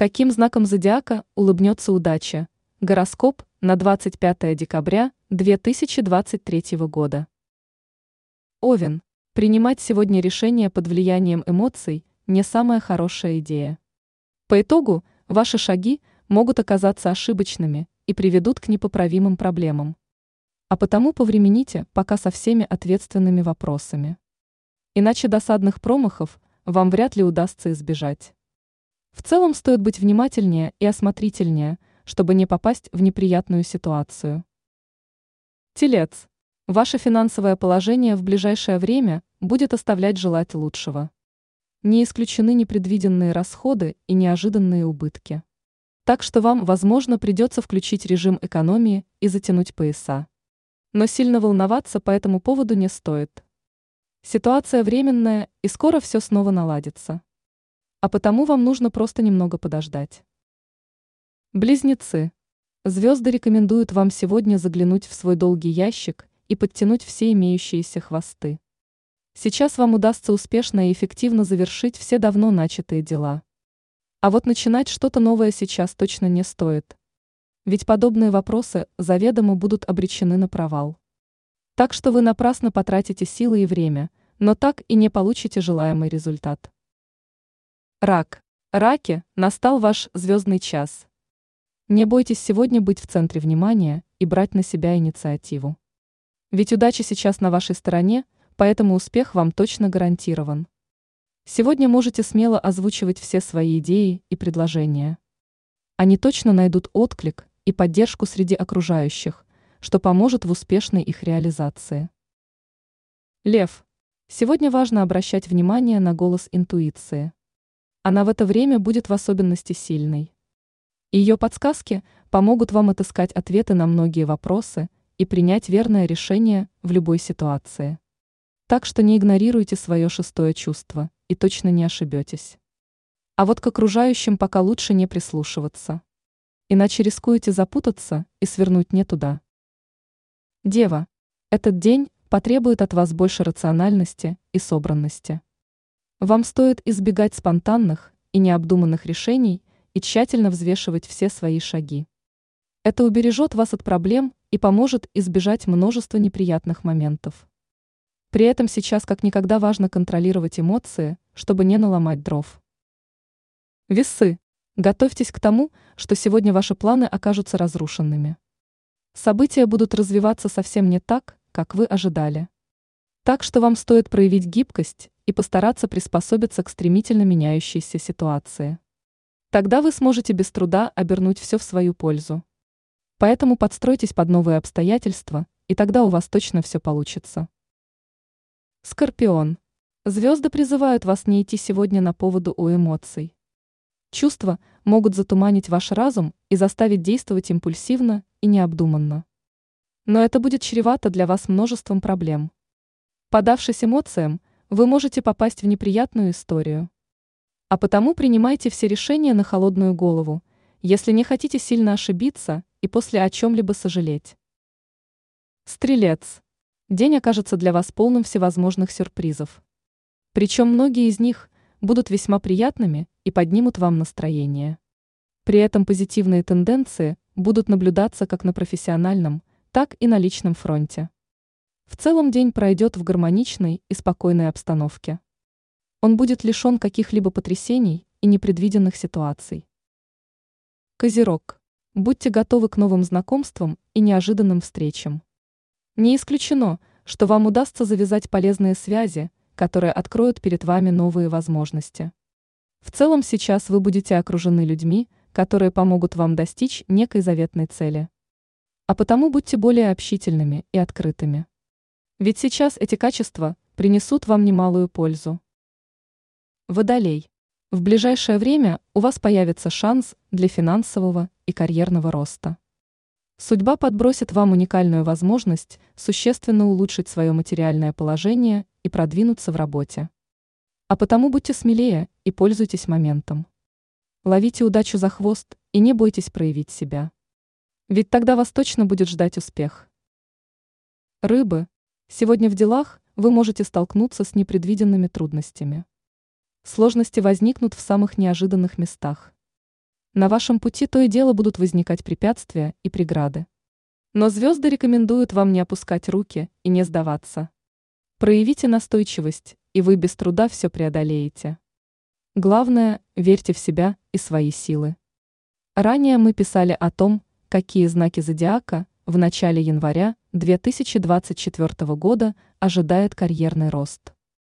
Каким знаком зодиака улыбнется удача? Гороскоп на 25 декабря 2023 года. Овен. Принимать сегодня решения под влиянием эмоций – не самая хорошая идея. По итогу, ваши шаги могут оказаться ошибочными и приведут к непоправимым проблемам. А потому повремените пока со всеми ответственными вопросами. Иначе досадных промахов вам вряд ли удастся избежать. В целом стоит быть внимательнее и осмотрительнее, чтобы не попасть в неприятную ситуацию. Телец. Ваше финансовое положение в ближайшее время будет оставлять желать лучшего. Не исключены непредвиденные расходы и неожиданные убытки. Так что вам, возможно, придется включить режим экономии и затянуть пояса. Но сильно волноваться по этому поводу не стоит. Ситуация временная, и скоро все снова наладится. А потому вам нужно просто немного подождать. Близнецы. Звезды рекомендуют вам сегодня заглянуть в свой долгий ящик и подтянуть все имеющиеся хвосты. Сейчас вам удастся успешно и эффективно завершить все давно начатые дела. А вот начинать что-то новое сейчас точно не стоит. Ведь подобные вопросы заведомо будут обречены на провал. Так что вы напрасно потратите силы и время, но так и не получите желаемый результат. Рак. Раки, настал ваш звездный час. Не бойтесь сегодня быть в центре внимания и брать на себя инициативу. Ведь удача сейчас на вашей стороне, поэтому успех вам точно гарантирован. Сегодня можете смело озвучивать все свои идеи и предложения. Они точно найдут отклик и поддержку среди окружающих, что поможет в успешной их реализации. Лев. Сегодня важно обращать внимание на голос интуиции. Она в это время будет в особенности сильной. Ее подсказки помогут вам отыскать ответы на многие вопросы и принять верное решение в любой ситуации. Так что не игнорируйте свое шестое чувство и точно не ошибетесь. А вот к окружающим пока лучше не прислушиваться. Иначе рискуете запутаться и свернуть не туда. Дева, этот день потребует от вас больше рациональности и собранности. Вам стоит избегать спонтанных и необдуманных решений и тщательно взвешивать все свои шаги. Это убережет вас от проблем и поможет избежать множества неприятных моментов. При этом сейчас как никогда важно контролировать эмоции, чтобы не наломать дров. Весы. Готовьтесь к тому, что сегодня ваши планы окажутся разрушенными. События будут развиваться совсем не так, как вы ожидали. Так что вам стоит проявить гибкость и постараться приспособиться к стремительно меняющейся ситуации. Тогда вы сможете без труда обернуть все в свою пользу. Поэтому подстройтесь под новые обстоятельства, и тогда у вас точно все получится. Скорпион. Звезды призывают вас не идти сегодня на поводу у эмоций. Чувства могут затуманить ваш разум и заставить действовать импульсивно и необдуманно. Но это будет чревато для вас множеством проблем. Подавшись эмоциям, вы можете попасть в неприятную историю. А потому принимайте все решения на холодную голову, если не хотите сильно ошибиться и после о чем-либо сожалеть. Стрелец. День окажется для вас полным всевозможных сюрпризов. Причем многие из них будут весьма приятными и поднимут вам настроение. При этом позитивные тенденции будут наблюдаться как на профессиональном, так и на личном фронте. В целом день пройдет в гармоничной и спокойной обстановке. Он будет лишен каких-либо потрясений и непредвиденных ситуаций. Козерог. Будьте готовы к новым знакомствам и неожиданным встречам. Не исключено, что вам удастся завязать полезные связи, которые откроют перед вами новые возможности. В целом сейчас вы будете окружены людьми, которые помогут вам достичь некой заветной цели. А потому будьте более общительными и открытыми. Ведь сейчас эти качества принесут вам немалую пользу. Водолей. В ближайшее время у вас появится шанс для финансового и карьерного роста. Судьба подбросит вам уникальную возможность существенно улучшить свое материальное положение и продвинуться в работе. А потому будьте смелее и пользуйтесь моментом. Ловите удачу за хвост и не бойтесь проявить себя. Ведь тогда вас точно будет ждать успех. Рыбы, Сегодня в делах вы можете столкнуться с непредвиденными трудностями. Сложности возникнут в самых неожиданных местах. На вашем пути то и дело будут возникать препятствия и преграды. Но звезды рекомендуют вам не опускать руки и не сдаваться. Проявите настойчивость, и вы без труда все преодолеете. Главное, верьте в себя и свои силы. Ранее мы писали о том, какие знаки зодиака в начале января 2024 года ожидает карьерный рост.